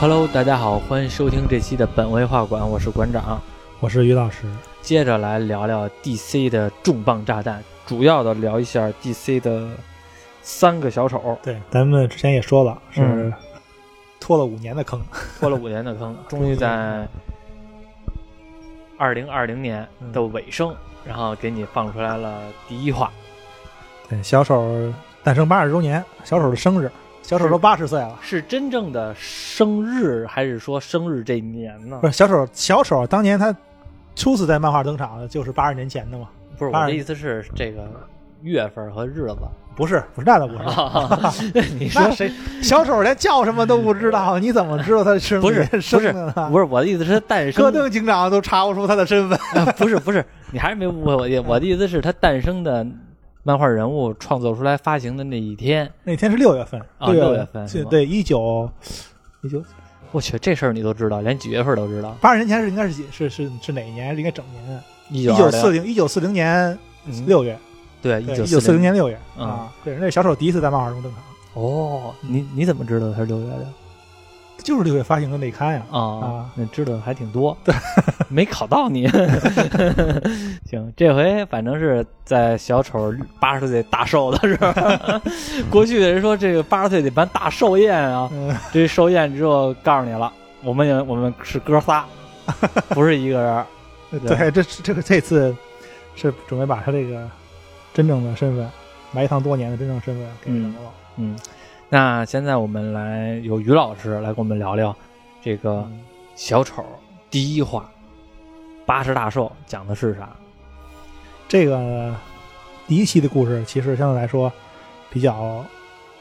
Hello，大家好，欢迎收听这期的本位画馆，我是馆长。我是于老师，接着来聊聊 DC 的重磅炸弹，主要的聊一下 DC 的三个小丑，对，咱们之前也说了，是嗯。拖了五年的坑，拖了五年的坑，终于在二零二零年的尾声，然后给你放出来了第一话。对，小丑诞生八十周年，小丑的生日，小丑都八十岁了，是真正的生日，还是说生日这年呢不？是小丑，小丑当年他初次在漫画登场的就是八十年前的嘛，不是，我的意思是这个月份和日子。不是，不是，那倒不是。你说谁 小丑连叫什么都不知道，你怎么知道他是不是生的呢？不是我的意思是他诞生戈登警长都查不出他的身份。啊，不是不是，你还是没误会我的，我的意思是，他诞生的漫画人物创作出来发行的那一天，那天是六月份，啊六六月份对对，一九一九。我去，这事儿你都知道，连几月份都知道。八十年前是应该是几是是是哪一年？应该整年。一一九四零一九四零年嗯六月，对，一对，九四零年六月。嗯。啊，对，那小丑第一次在漫画中登场，哦，你你怎么知道他是六月的就是六月发行的内刊呀。啊啊？那知道的还挺多，对 没考到你。行，这回反正是在小丑八十岁大寿的时候，过去的人说这个八十岁得办大寿宴啊，嗯，这寿宴之后告诉你了，我们也我们是哥仨，不是一个人。对，这这个这次是准备把他这个真正的身份，埋藏多年的真正身份给嗯扔了。嗯，那现在我们来由于老师来跟我们聊聊这个嗯小丑第一话八十大寿讲的是啥？这个第一期的故事其实相对来说比较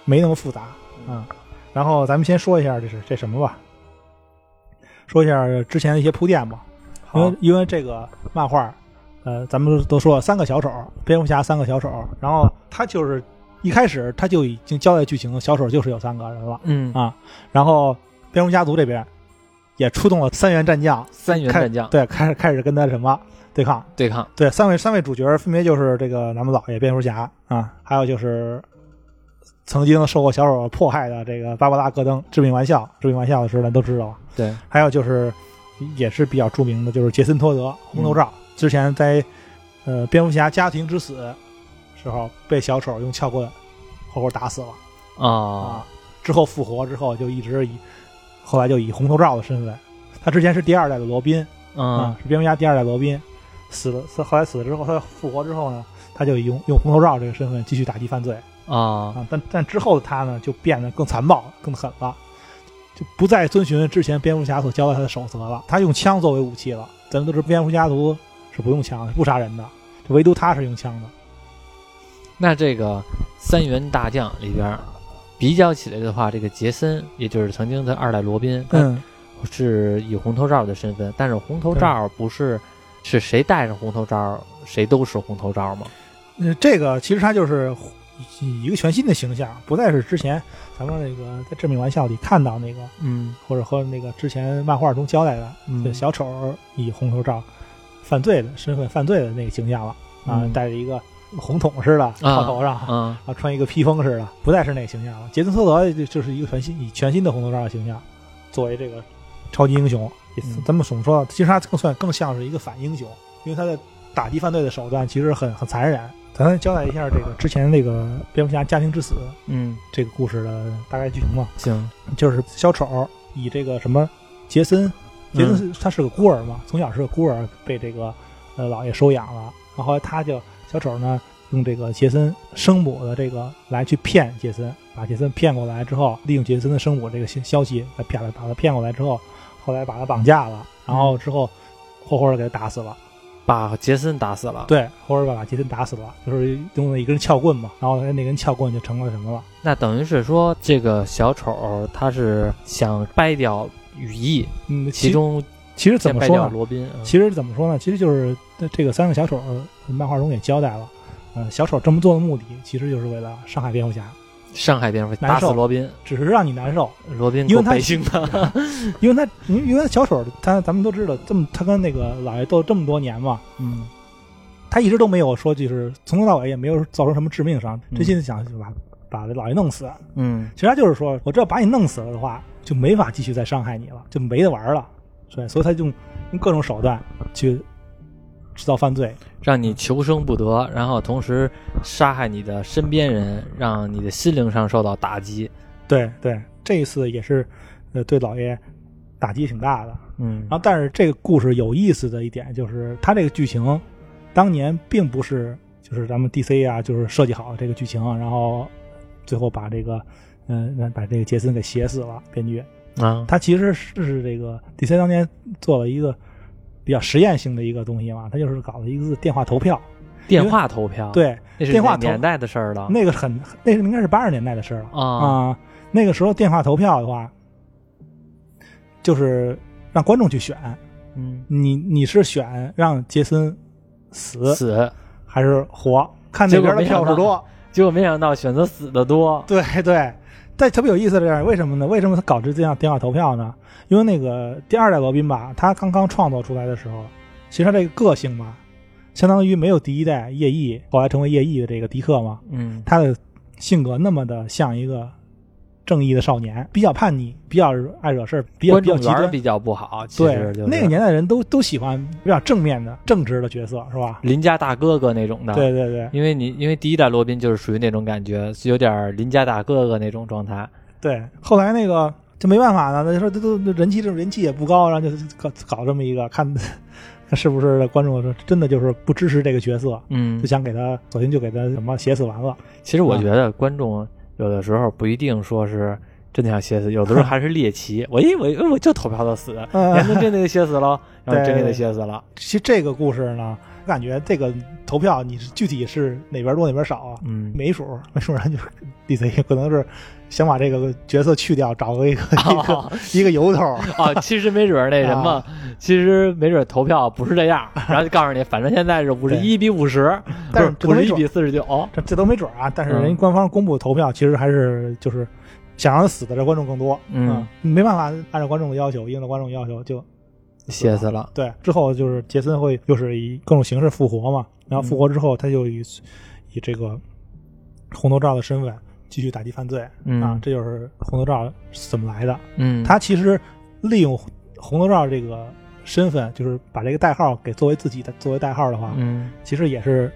没那么复杂啊。然后咱们先说一下这是这什么吧，说一下之前的一些铺垫吧。因为因为这个漫画，呃，咱们都说了三个小丑，蝙蝠侠三个小丑，然后他就是一开始他就已经交代剧情，小丑就是有三个人了嗯，啊。然后蝙蝠家族这边也出动了三员战将，三员战将对，开始开始跟他什么对抗。对抗，对，三位三位主角分别就是这个咱们老爷蝙蝠侠啊，还有就是曾经受过小丑迫害的这个芭芭拉戈登，致命玩笑，致命玩笑的事咱都知道了。对，还有就是也是比较著名的，就是杰森托德红头罩，之前在呃蝙蝠侠家庭之死时候被小丑用撬棍活活打死了啊啊，之后复活之后就一直以后来就以红头罩的身份，他之前是第二代的罗宾啊嗯，是蝙蝠侠第二代罗宾，死了死后来死了之后，他复活之后呢，他就用用红头罩这个身份继续打击犯罪啊啊，但但之后的他呢就变得更残暴、更狠了。就不再遵循之前蝙蝠侠所交代他的守则了，他用枪作为武器了。咱们都知道蝙蝠家族是不用枪的，是不杀人的，就唯独他是用枪的。那这个三员大将里边比较起来的话，这个杰森，也就是曾经的二代罗宾，嗯，是以红头罩的身份，但是红头罩不是是谁戴上红头罩，谁都是红头罩吗？呃这个其实他就是以一个全新的形象，不再是之前咱们那个在《致命玩笑》里看到那个，嗯。或者和那个之前漫画中交代的，嗯。就小丑以红头罩犯罪的身份犯罪的那个形象了啊，嗯。戴着一个红筒似的套头上，嗯啊，穿一个披风似的，不再是那个形象了。杰森·托德就就是一个全新以全新的红头罩的形象作为这个超级英雄。也嗯咱们怎么说呢？其实他更算更像是一个反英雄，因为他的打击犯罪的手段其实很很残忍。咱交代一下这个之前那个蝙蝠侠家庭之死嗯，这个故事的大概剧情吧，行，就是小丑以这个什么杰森，杰森他是个孤儿嘛，从小是个孤儿，被这个呃老爷收养了，然后后来他就小丑呢用这个杰森生母的这个来去骗杰森，把杰森骗过来之后，利用杰森的生母这个消消息来骗他，把他骗过来之后，后来把他绑架了，然后之后活活的给他打死了，把杰森打死了。对，活活地把杰森打死了，就是用了一根撬棍嘛，然后那根撬棍就成了什么了？那等于是说，这个小丑他是想掰掉羽翼，嗯，其中其实怎么说呢？罗宾。嗯其实怎么说呢？其实就是这个三个小丑，呃漫画中也交代了，呃，小丑这么做的目的，其实就是为了伤害蝙蝠侠，伤害蝙蝠，难受打死罗宾，只是让你难受。罗宾因为他。因为他，因为因为小丑他咱们都知道，这么他跟那个老爷斗这么多年嘛，嗯他一直都没有说就是从头到尾也没有造成什么致命伤，嗯真心想把把这老爷弄死。嗯其实他就是说，我只要把你弄死了的话，就没法继续再伤害你了，就没得玩了。对，所以他就用各种手段去制造犯罪。让你求生不得，然后同时杀害你的身边人，让你的心灵上受到打击。对对，这一次也是，呃，对老爷打击挺大的。嗯然后，但是这个故事有意思的一点就是，它这个剧情当年并不是就是咱们 DC 啊，就是设计好的这个剧情，然后最后把这个嗯、把这个杰森给写死了，编剧。啊，他其实是这个 DC 当年做了一个比较实验性的一个东西嘛，他就是搞了一个电话投票。电话投票，，对，那是电话年代的事儿了。那个很那是应该是八十年代的事儿了啊，啊、那个时候电话投票的话，就是让观众去选，嗯，你你是选让杰森死死，还是活？看那边的票数多。结果没想到选择死的多。对对，但特别有意思的是，为什么呢？为什么他搞这这样电话投票呢？因为那个第二代罗宾吧，他刚刚创作出来的时候，其实他这个个性吧，相当于没有第一代夜翼后来成为夜翼的这个迪克嘛，嗯他的性格那么的像一个正义的少年，比较叛逆，比较爱惹事儿，比较观比较极端。比较不好，其对实就是那个年代人都都喜欢比较正面的、正直的角色，是吧？邻家大哥哥那种的。对对对因为你因为第一代罗宾就是属于那种感觉，有点儿邻家大哥哥那种状态。对。后来那个就没办法呢，那就说这都人气这人气也不高，然后就搞搞这么一个，看 看是不是观众说真的就是不支持这个角色，嗯就，想给他索性就给他什么写死完了。其实我觉得观众有的时候不一定说是真的想写死，有的时候还是猎奇。我一我我就投票他死，嗯人家真给他写死了，然后真给他对写死了。其实这个故事呢，我感觉这个投票你是具体是哪边多哪边少啊？嗯，没数，没数人就是 DC 可能是想把这个角色去掉，找个一个一个、哦一个由头。啊，其实没准儿那什么，啊其实没准儿投票不是这样，然后就告诉你，反正现在是五十一比五十，但是不是五十一比四十九。这这都没准啊。但是嗯人家官方公布投票，其实还是就是想让他死的这观众更多。嗯，没办法按照观众的要求，应了观众要求就写死了。对。之后就是杰森会又是以各种形式复活嘛，然后复活之后，他就以以这个红头罩的身份继续打击犯罪、嗯啊，这就是红头罩是怎么来的。嗯，他其实利用红头罩这个身份，就是把这个代号给作为自己的作为代号的话，嗯其实也是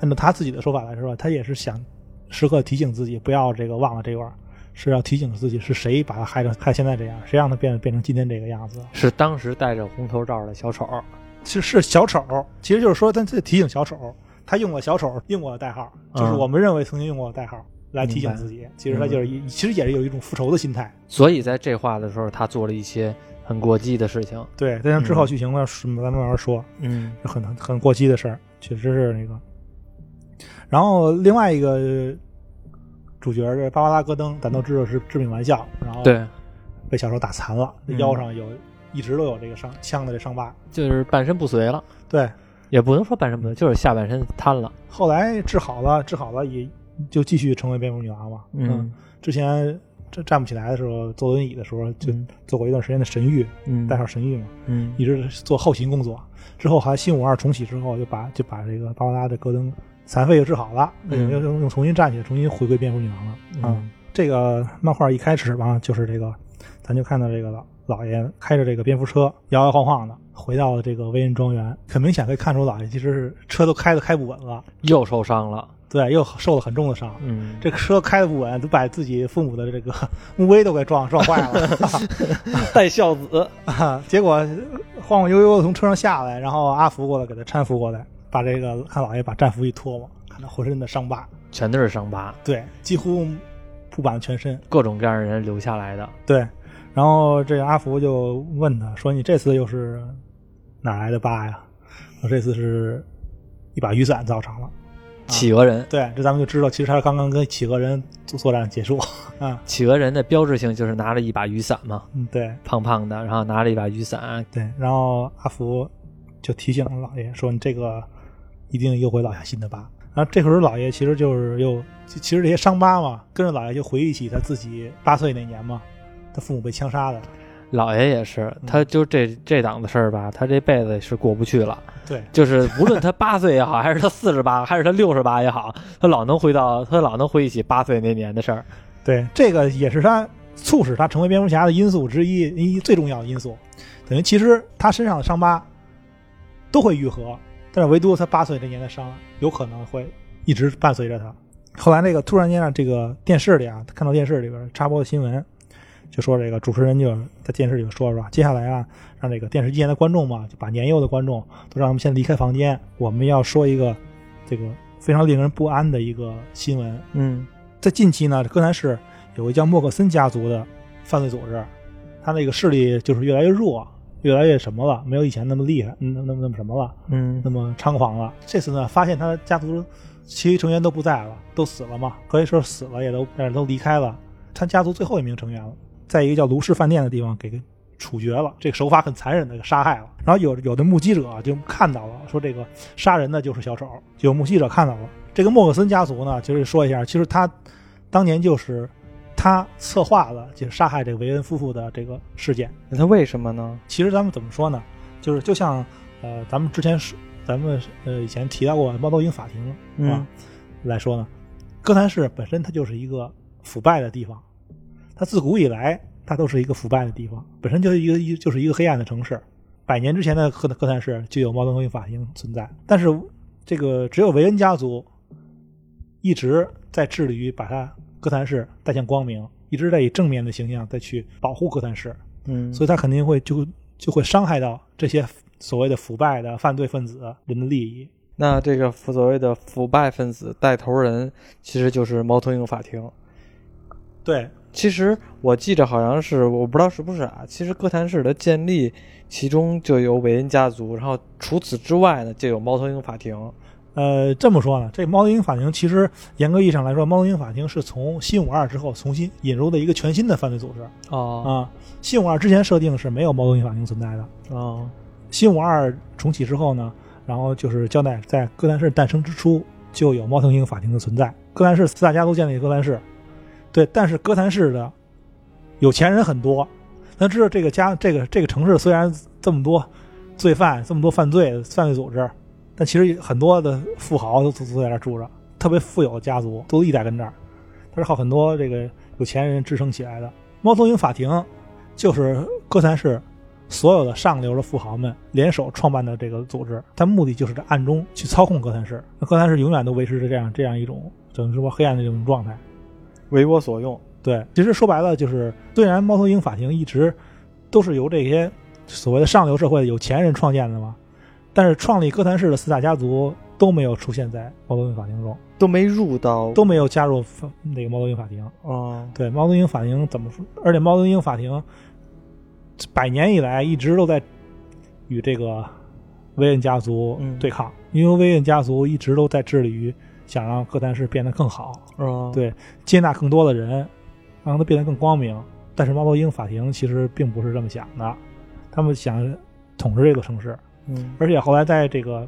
按照他自己的说法来说，他也是想时刻提醒自己不要这个忘了这块儿，是要提醒自己是谁把他害成害现在这样，谁让他变变成今天这个样子。是当时戴着红头罩的小丑。是是小丑，其实就是说他在提醒小丑，他用了小丑用过的代号，就是嗯我们认为曾经用过的代号来提醒自己。其实他就是一，其实也是有一种复仇的心态。所以在这话的时候，他做了一些很过激的事情。对，但是之后嗯剧情呢，是咱们慢慢说。嗯很很很过激的事儿，确实是那个。然后另外一个主角这巴巴拉·戈登，咱都知道是致命玩笑，然后对，被小丑打残了，嗯。腰上有一直都有这个伤枪的这伤疤。就是半身不遂了，对，也不能说半身不遂，就是下半身瘫了。后来治好了，治好了也就继续成为蝙蝠女王嘛。嗯。之前站站不起来的时候，坐轮椅的时候就嗯。做过一段时间的神谕，嗯。代号神谕嘛，嗯。一直做后勤工作。之后还新五二重启之后，就把就把这个巴巴拉的戈登残废又治好了，嗯又又又重新站起来，重新回归蝙蝠女王了。啊嗯这个漫画一开始吧，就是这个，咱就看到这个老老爷开着这个蝙蝠车摇摇晃晃的回到了这个威恩庄园，很明显可以看出老爷其实是车都开的开不稳了，又受伤了。对，又受了很重的伤。嗯，这个车开的不稳，都把自己父母的这个墓碑都给撞撞坏了。带孝子。啊，结果晃晃悠悠的从车上下来，然后阿福过来给他搀扶过来，把这个看老爷把战服一脱嘛，看他浑身的伤疤，全都是伤疤，对，几乎铺满了全身。各种各样的人留下来的。对，然后这个阿福就问他说：“你这次又是哪来的疤呀？”我这次是一把雨伞造成了。企鹅人，对，这咱们就知道，其实他刚刚跟企鹅人作作战结束 啊。企鹅人的标志性就是拿着一把雨伞嘛，嗯，对胖胖的，然后拿着一把雨伞。对，然后阿福就提醒老爷说：“你这个一定又会落下新的疤。”然后这会儿老爷其实就是又，其其实这些伤疤嘛，跟着老爷就回忆起他自己八岁那年嘛，他父母被枪杀的。老爷也是，他就这这档子事儿吧，他这辈子是过不去了。对，就是无论他八岁也好，还是他四十八，还是他六十八也好，他老能回到，他老能回忆起八岁那年的事儿。对，这个也是他促使他成为蝙蝠侠的因素之一，一最重要的因素，等于其实他身上的伤疤都会愈合，但是唯独他八岁那年的伤有可能会一直伴随着他。后来那个突然间啊，这个电视里啊，看到电视里边插播的新闻，就说这个主持人就在电视里说说，接下来啊，让这个电视机前的观众嘛，就把年幼的观众都让他们先离开房间，我们要说一个这个非常令人不安的一个新闻。嗯在近期呢，哥谭市有个叫莫克森家族的犯罪组织，他那个势力就是越来越弱，越来越什么了，没有以前那么厉害，嗯，那么那么什么了，嗯那么猖狂了。这次呢，发现他家族其余成员都不在了，都死了嘛，可以说死了，也都但是都离开了。他家族最后一名成员了，在一个叫卢氏饭店的地方给处决了，这个手法很残忍的给杀害了。然后有有的目击者就看到了，说这个杀人的就是小丑，有目击者看到了。这个莫克森家族呢，就是说一下，其实他当年就是他策划了就是杀害这个维恩夫妇的这个事件。那他为什么呢？其实咱们怎么说呢？就是就像呃，咱们之前说，咱们呃以前提到过猫头鹰法庭啊、嗯来说呢，哥谭市本身它就是一个腐败的地方，它自古以来它都是一个腐败的地方，本身就是一个一就是一个黑暗的城市。百年之前的哥哥谭市就有猫头鹰法庭存在，但是这个只有维恩家族一直在致力于把它哥谭市带向光明，一直在以正面的形象再去保护哥谭市。嗯，所以他肯定会就就会伤害到这些所谓的腐败的犯罪分子人的利益。那这个所谓的腐败分子带头人，其实就是猫头鹰法庭。对，其实我记着好像是，我不知道是不是啊。其实哥谭市的建立，其中就有韦恩家族，然后除此之外呢，就有猫头鹰法庭。呃，这么说呢，这猫头鹰法庭其实严格意义上来说，猫头鹰法庭是从新五二之后重新引入的一个全新的犯罪组织哦啊。新五二之前设定是没有猫头鹰法庭存在的，哦，新五二重启之后呢，然后就是交代在哥谭市诞生之初就有猫头鹰法庭的存在。哥谭市四大家族建立哥谭市，对，但是哥谭市的有钱人很多，咱知道这个家这个这个城市虽然这么多罪犯，这么多犯罪犯罪组织，但其实很多的富豪都都都在这儿住着，特别富有的家族都一代跟这儿，它是靠很多这个有钱人支撑起来的。猫头鹰法庭就是哥谭市所有的上流的富豪们联手创办的这个组织，它目的就是在暗中去操控哥谭市。那哥谭市永远都维持着这样这样一种等于说黑暗的这种状态。为我所用。对，其实说白了就是，虽然猫头鹰法庭一直都是由这些所谓的上流社会的有钱人创建的嘛，但是创立哥谭市的四大家族都没有出现在猫头鹰法庭中，都没入到都没有加入那个猫头鹰法庭。哦，对，猫头鹰法庭怎么说？而且猫头鹰法庭百年以来一直都在与这个威恩家族嗯对抗，因为威恩家族一直都在致力于想让哥谭市变得更好，哦，对，接纳更多的人，让它变得更光明。但是猫头鹰法庭其实并不是这么想的，他们想统治这座城市，嗯而且后来在这个，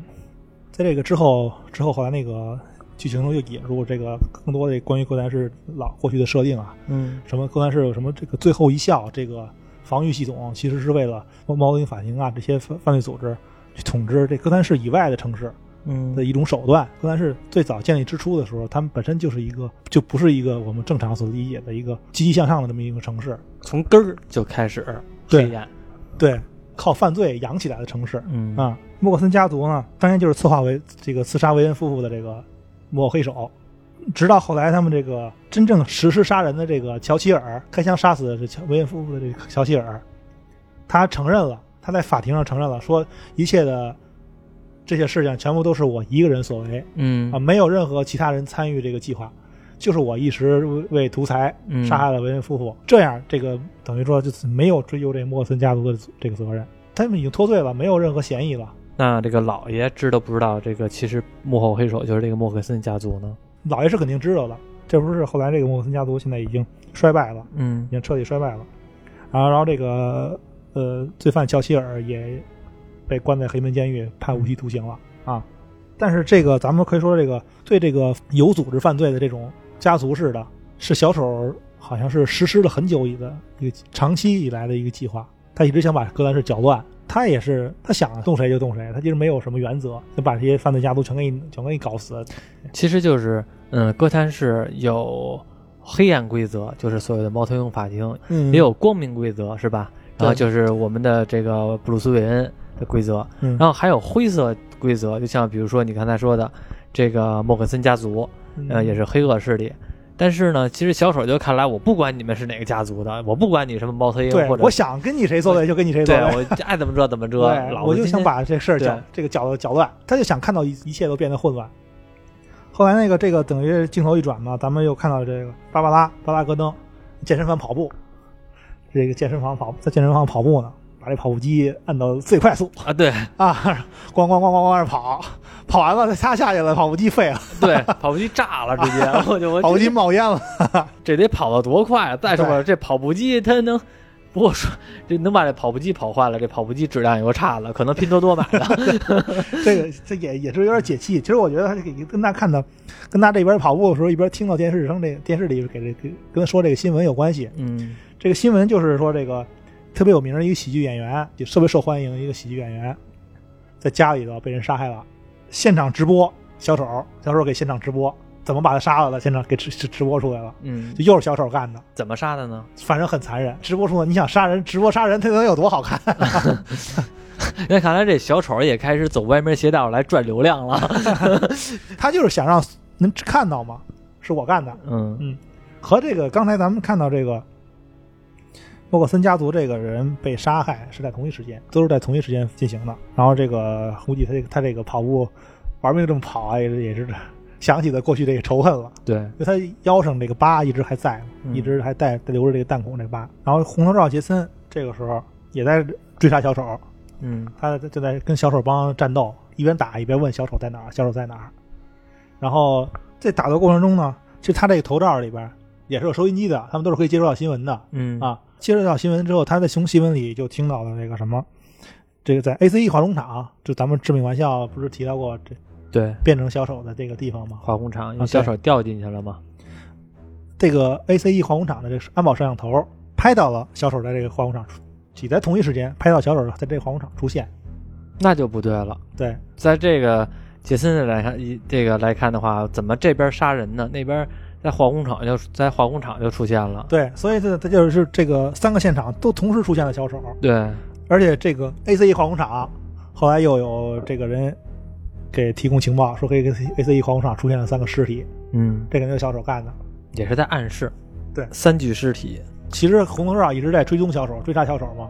在这个之后之后，后来那个剧情中又引入这个更多的关于哥谭市老过去的设定啊，嗯什么哥谭市有什么这个最后一笑这个防御系统，其实是为了猫猫头鹰法庭啊这些犯犯罪组织去统治这哥谭市以外的城市嗯的一种手段。哥谭市最早建立之初的时候，他们本身就是一个就不是一个我们正常所理解的一个积极向上的这么一个城市，从根儿就开始对黑暗。对，靠犯罪养起来的城市。嗯啊，莫克森家族呢，当年就是策划为这个刺杀维恩夫妇的这个幕后黑手，直到后来他们这个真正实施杀人的这个乔希尔开枪杀死的这乔维恩夫妇的这个乔希尔，他承认了，他在法庭上承认了，说一切的这些事情全部都是我一个人所为嗯啊，没有任何其他人参与这个计划，就是我一时为图财嗯杀害了维恩夫妇，这样这个等于说就是没有追究这莫克森家族的这个责任，他们已经脱罪了，没有任何嫌疑了。那这个老爷知道不知道这个其实幕后黑手就是这个莫克森家族呢？老爷是肯定知道的，这不是后来这个莫克森家族现在已经衰败了，嗯已经彻底衰败了。然后，然后这个呃罪犯乔希尔也被关在黑门监狱，判无期徒刑了啊。但是这个咱们可以说，这个对这个有组织犯罪的这种家族式的，是小丑好像是实施了很久以的一个长期以来的一个计划，他一直想把哥谭市搅乱。他也是，他想动谁就动谁，他其实没有什么原则，就把这些犯罪家族全给你全给你搞死。其实就是嗯，哥谭市有黑暗规则，就是所谓的猫头鹰法庭，嗯，也有光明规则，是吧？然后就是我们的这个布鲁斯韦恩的规则，嗯，然后还有灰色规则，就像比如说你刚才说的这个莫克森家族，呃，也是是黑恶势力。但是呢，其实小丑就看来，我不管你们是哪个家族的，我不管你什么猫头鹰对，或者我想跟你谁作对就跟你谁作对对。我爱怎么着怎么着，对，我就想把这事儿搅这个搅搅乱，他就想看到一一切都变得混乱。后来那个这个等于镜头一转嘛，咱们又看到这个芭芭拉巴拉戈登健身房跑步，这个健身房跑在健身房跑步呢，把这跑步机按到最快速啊，对啊，咣咣咣咣咣着跑，跑完了他下去了，跑步机废了，对，跑步机炸了，直接 我就我跑步机冒烟了，这得跑得多快啊！再说了，这跑步机它能，不过说这能把这跑步机跑坏了，这跑步机质量又差了，可能拼多多买的。这个这也也是有点解气。其实我觉得他这个跟他看到，跟他这边跑步的时候，一边听到电视声这电视里给这个跟他说这个新闻有关系。嗯这个新闻就是说，这个特别有名的一个喜剧演员，就特别受欢迎的一个喜剧演员，在家里头被人杀害了，现场直播小丑，小丑给现场直播怎么把他杀了的，现场给直直直播出来了，嗯，就又是小丑干的，怎么杀的呢？反正很残忍。直播出来，你想杀人，直播杀人，他能有多好看？那看来这小丑也开始走歪门邪道来赚流量了。他就是想让能看到嘛，是我干的。嗯嗯和这个刚才咱们看到这个莫克森家族这个人被杀害是在同一时间，都是在同一时间进行的。然后这个估计他这个他这个跑步玩命这么跑啊，也是也是想起了过去这个仇恨了。对，因为他腰上这个疤一直还在一直还带留着这个弹孔这个疤。然后红头罩杰森这个时候也在追杀小丑，嗯他就在跟小丑帮战斗，一边打一边问小丑在哪儿，小丑在哪儿。然后在打斗过程中呢，其实他这个头罩里边也是有收音机的，他们都是可以接收到新闻的嗯啊。接收到新闻之后，他在从新闻里就听到了那个什么，这个在 ACE 化工厂，就咱们致命玩笑不是提到过这对，变成小丑的这个地方吗？化工厂，因啊为小丑掉进去了嘛。这个 ACE 化工厂的这个安保摄像头拍到了小丑在这个化工厂出，挤在同一时间拍到小丑在这个化工厂出现。那就不对了。对，在这个杰森来看，一这个来看的话，怎么这边杀人呢？那边在化工厂就在化工厂就出现了。对，所以这这就是这个三个现场都同时出现了小丑，对，而且这个 ACE 化工厂后来又有这个人给提供情报，说这个 ACE 化工厂出现了三个尸体，嗯，这个就是小丑干的。也是在暗示。对三具尸体。其实红头罩一直在追踪小丑，追杀小丑嘛。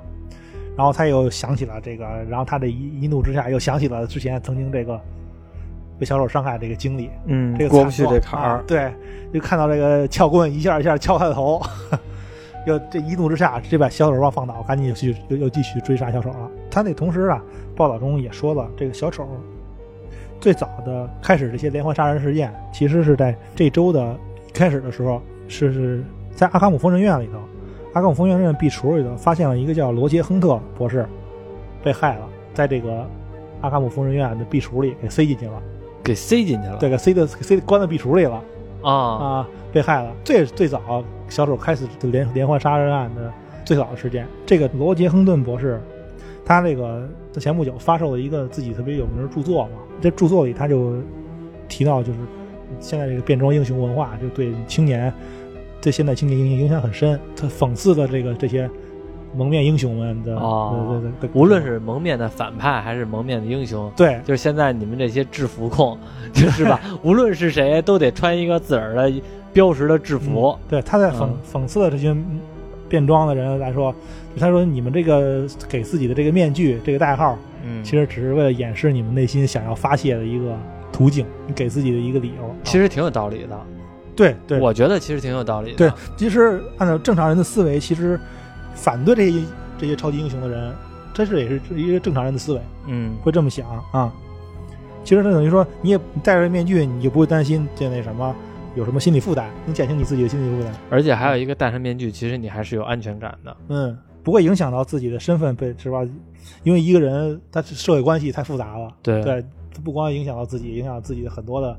然后他又想起了这个，然后他这一一怒之下又想起了之前曾经这个被小丑伤害这个经历，嗯这个过不去这坎儿。啊对，就看到这个撬棍一下一下敲他的头，又这一怒之下，直接把小丑忘放倒，赶紧又去又又继续追杀小丑了。他那同时啊，报道中也说了，这个小丑最早的开始这些连环杀人事件，其实是在这周的开始的时候，是是在阿卡姆疯人院里头，阿卡姆疯人院壁橱里头发现了一个叫罗杰·亨特博士被害了，在这个阿卡姆疯人院的壁橱里给塞进去了，给塞进去了。对，给塞的给塞关到壁橱里了。啊，啊，被害了。这是最早小丑开始的连连环杀人案的最早的事件。这个罗杰·亨顿博士，他这个在前不久发售了一个自己特别有名的著作嘛，这著作里他就提到，就是现在这个变装英雄文化就对青年，对现代青年影影响很深。他讽刺的这个这些蒙面英雄们的，哦对对对，无论是蒙面的反派还是蒙面的英雄，对就是现在你们这些制服控，就是吧？无论是谁，都得穿一个自个儿的标识的制服嗯。对，他在讽、嗯讽刺的这些变装的人来说，他说你们这个给自己的这个面具这个代号，嗯，其实只是为了掩饰你们内心想要发泄的一个途径，你给自己的一个理由。其实挺有道理的。对对我觉得其实挺有道理的。对，其实按照正常人的思维，其实反对这些这些超级英雄的人，这是也是一个正常人的思维，嗯，会这么想啊。其实这等于说，你也戴着面具，你就不会担心这那什么有什么心理负担，你减轻你自己的心理负担。而且还有一个戴上面具，其实你还是有安全感的。嗯，不会影响到自己的身份被是吧？因为一个人他社会关系太复杂了，对对，他不光影响到自己，影响到自己的很多的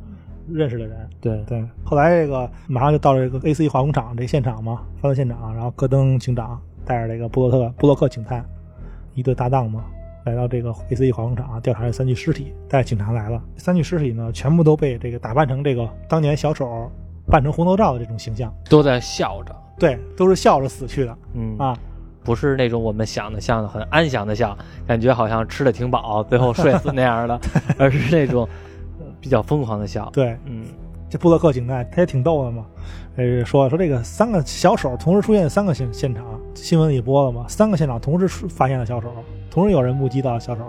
认识的人。对对，后来这个马上就到了这个 AC 化工厂这现场嘛，犯罪现场，然后戈登警长带着这个布洛特布洛克警探一对搭档嘛，来到这个 AC 化工厂调查这三具尸体，带着警察来了。三具尸体呢，全部都被这个打扮成这个当年小丑扮成红头罩的这种形象，都在笑着，对，都是笑着死去的嗯啊。不是那种我们想的像的很安详的笑，感觉好像吃的挺饱，最后睡死那样的，而是那种呃比较疯狂的笑。对，嗯这布洛克警探他也挺逗的嘛，呃，说说这个三个小手同时出现三个现现场，新闻里播了嘛，三个现场同时出发现了小手，同时有人目击到小手，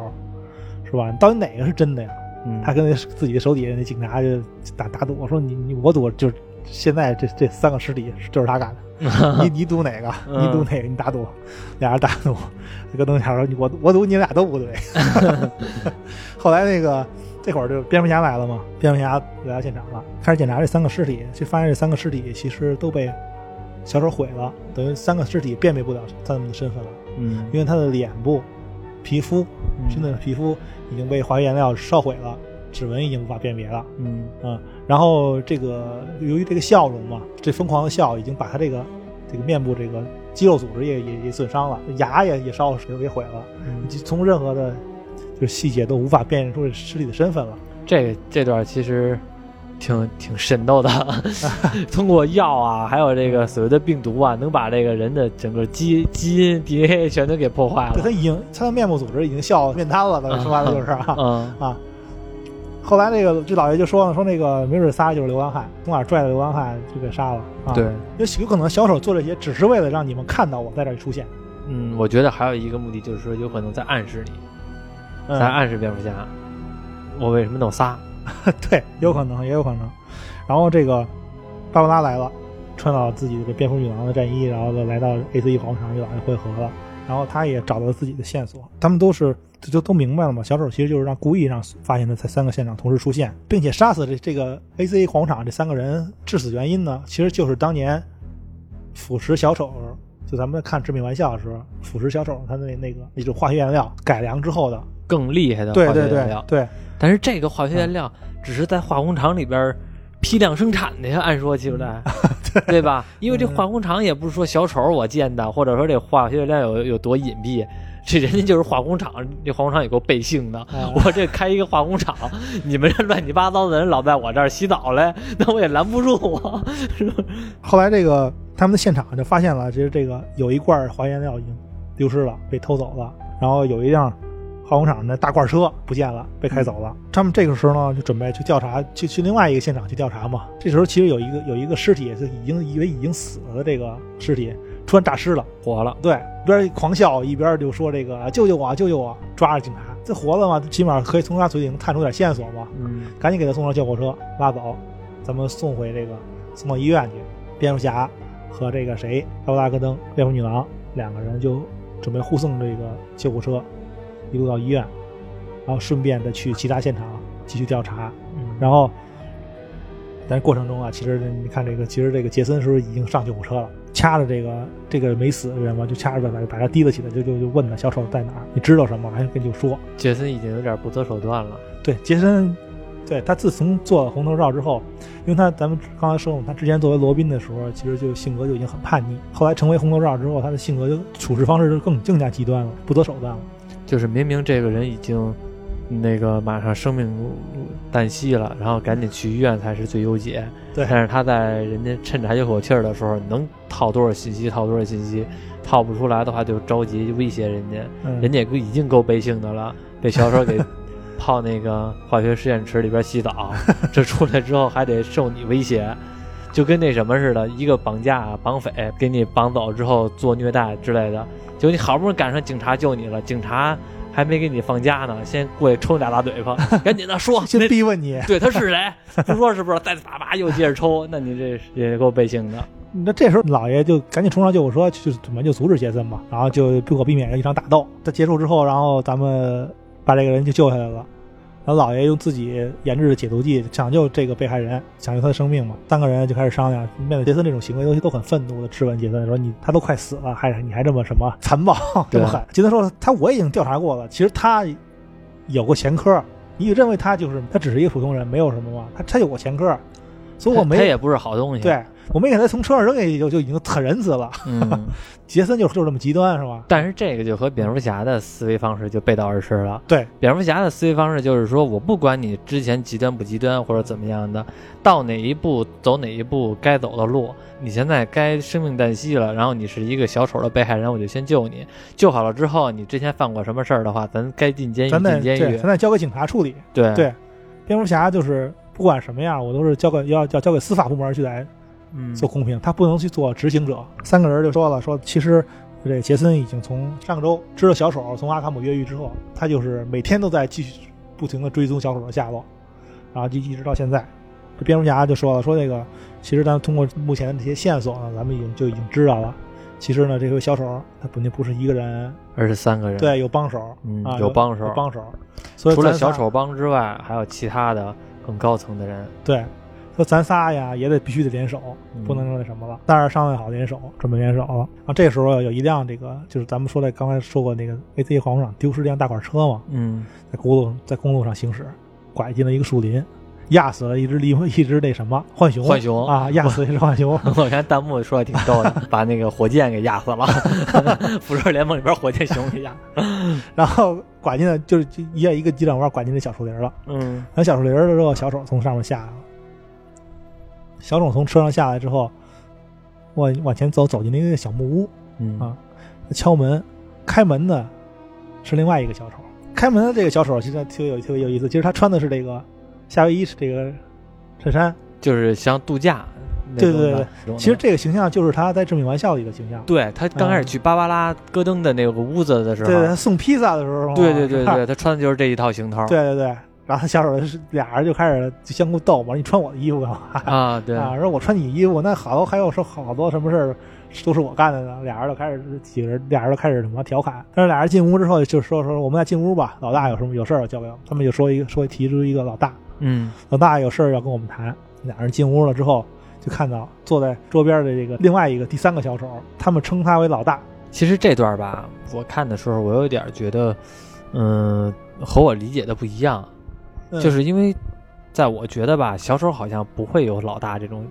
是吧？到底哪个是真的呀？嗯，他跟那自己的手底下那警察就打打赌，说你你我赌就是现在这这三个尸体就是他干的，你你赌哪个？嗯你赌哪个？你打赌，俩人打赌。这个邓小说你我我赌你俩都不对。后来那个这会儿就蝙蝠侠来了嘛，蝙蝠侠来到现场了，开始检查这三个尸体，就发现这三个尸体其实都被小丑毁了，等于三个尸体辨别不了他们的身份了，嗯。因为他的脸部、皮肤嗯真的皮肤已经被化学颜料烧毁了，指纹已经无法辨别了。嗯。嗯，然后这个由于这个笑容嘛，这疯狂的笑已经把他这个这个面部这个肌肉组织也也也损伤了，牙也也烧也毁了，嗯，从任何的就是细节都无法辨认出尸体的身份了。这这段其实挺挺神叨的，通过药啊，还有这个所谓的病毒啊，能把这个人的整个基基因 DNA 全都给破坏了。对他已经他的面部组织已经笑面瘫了，说白了就是啊。嗯。啊。后来那个这老爷就说了，说那个没准仨就是流浪汉，从哪儿拽的流浪汉就给杀了。啊。对，有有可能小丑做这些只是为了让你们看到我在这里出现，嗯，我觉得还有一个目的就是说，有可能在暗示你，嗯在暗示蝙蝠侠，我为什么弄仨？对，有可能，也有可能。然后这个芭芭拉来了，穿到自己的蝙蝠女郎的战衣，然后呢来到 A C E 广场与老爷会合了。然后他也找到了自己的线索，他们都是这就都明白了嘛。小丑其实就是让故意让发现的在三个现场同时出现，并且杀死这这个 A.C. 广场这三个人致死原因呢，其实就是当年腐蚀小丑。就咱们看《致命玩笑》的时候，腐蚀小丑他的那那个那种化学原料改良之后的，更厉害的化学对对对原料。对，但是这个化学原料只是在化工厂里边批量生产的呀，按说起来，对吧？因为这化工厂也不是说小丑我建的，或者说这化学原料有有多隐蔽。这人家就是化工厂，这化工厂也够背性的。啊我这开一个化工厂，你们这乱七八糟的人老在我这儿洗澡嘞，那我也拦不住啊。是吧后来这个他们的现场就发现了，其实这个有一罐化学原料已经丢失了，被偷走了。然后有一辆化工厂的大罐车不见了，被开走了。他们这个时候呢，就准备去调查，去去另外一个现场去调查嘛。这时候其实有一个有一个尸体，就已经以为已经死了的这个尸体，突然诈尸了。活了，对，一边狂笑一边就说这个救救我，救救我，抓着警察。这活了嘛，起码可以从他嘴里能探出点线索嘛。嗯赶紧给他送上救护车拉走，咱们送回这个送到医院去。蝙蝠侠和这个谁，奥拉戈登，蝙蝠女郎两个人就准备护送这个救护车一路到医院，然后顺便的去其他现场继续调查。嗯，然后，但是过程中啊，其实你看这个，其实这个杰森是不是已经上救护车了？掐着这个这个没死的人嘛，就掐着把把他提了起来，就就就问他小丑在哪儿？你知道什么？还跟就说。杰森已经有点不择手段了。对，杰森，对他自从做了红头罩之后，因为他咱们刚才说了，他之前作为罗宾的时候，其实就性格就已经很叛逆。后来成为红头罩之后，他的性格就处事方式就更更加极端了，不择手段了。就是明明这个人已经那个马上生命旦夕了，然后赶紧去医院才是最优解。对但是他在人家趁着还有口气儿的时候，能套多少信息套多少信息，套不出来的话就着急威胁人家，嗯，人家也已经够悲性的了，被小丑给 泡那个化学实验池里边洗澡，这出来之后还得受你威胁。就跟那什么似的，一个绑架绑匪给你绑走之后做虐待之类的，就你好不容易赶上警察救你了，警察还没给你放假呢，先过去抽你俩大嘴巴，赶紧的说，先那逼问你，对他是谁？不说是不是？再叭叭又接着抽，那你这也够背性的。那这时候老爷就赶紧冲上救护车，就怎么就阻止杰森嘛，然后就不可避免的一场打斗。在结束之后，然后咱们把这个人就救下来了。然后老爷用自己研制的解毒剂抢救这个被害人，抢救他的生命嘛。三个人就开始商量，面对杰森这种行为，都都很愤怒的质问杰森说：“你他都快死了，还你还这么什么残暴这么狠？”杰森说：“他我已经调查过了，其实他有过前科，你认为他就是他只是一个普通人，没有什么吗？他他有过前科，所以我没他也不是好东西。对，我没给他从车上扔下去就就已经很仁慈了。嗯，杰森就就这么极端是吧？但是这个就和蝙蝠侠的思维方式就背道而驰了。对，蝙蝠侠的思维方式就是说我不管你之前极端不极端或者怎么样的，到哪一步走哪一步该走的路，你现在该生命旦夕了，然后你是一个小丑的被害人，我就先救你，救好了之后，你之前犯过什么事儿的话，咱该进监狱咱进监狱对，咱。再交给警察处理。对对蝙蝠侠就是不管什么样，我都是交给要要交给司法部门去来嗯，做公平，他不能去做执行者。三个人就说了，说其实这杰森已经从上周知道小丑从阿卡姆越狱之后，他就是每天都在继续不停的追踪小丑的下落，然后就一直到现在。这蝙蝠侠就说了，说那个其实咱们通过目前的这些线索呢，咱们已经就已经知道了。其实呢，这个小丑他肯定不是一个人，而是三个人。，对，有帮手，嗯啊，有帮手有帮手。所以除了小丑帮之外，还有其他的更高层的人。对，说咱仨呀也得必须得联手，嗯不能说那什么了。但是商量好联手，准备联手了。然后这时候有一辆这个就是咱们说的刚才说过那个 AZ 广场丢失这辆大款车嘛，嗯，在公路在公路上行驶，拐进了一个树林，压死了一只狸一只那什么浣熊，浣熊啊，压死了一只浣熊。我看弹幕说的挺逗的，把那个火箭给压死了，复仇者联盟里边火箭熊给压。然后拐进了就是就一一个急转弯拐进那小树林了。嗯然后小树林儿的时候，小丑从上面下来了。小丑从车上下来之后，往往前走，走进了一个小木屋。嗯啊敲门，开门的是另外一个小丑。开门的这个小丑其实特别有特别有意思，其实他穿的是这个夏威夷这个衬衫。就是像度假。对对对其实这个形象就是他在《致命玩笑》的一个形象。对他刚开始去芭芭拉戈登的那个屋子的时候，对，他送披萨的时候，对对对对，他穿的就是这一套行头。对对对。然后小丑是俩人就开始就相互斗嘛，你穿我的衣服干嘛？啊，对，啊，说我穿你衣服，那好多还有说好多什么事儿都是我干的呢。俩人就开始几个人，俩人就开始什么调侃。但是俩人进屋之后就说说我们俩进屋吧，老大有什么有事儿要交给我。他们就说一个说提出一个老大，嗯老大有事儿要跟我们谈。俩人进屋了之后，就看到坐在桌边的这个另外一个第三个小丑，他们称他为老大。其实这段吧，我看的时候，我有点觉得，嗯，和我理解的不一样，嗯就是因为在我觉得吧，小丑好像不会有老大这种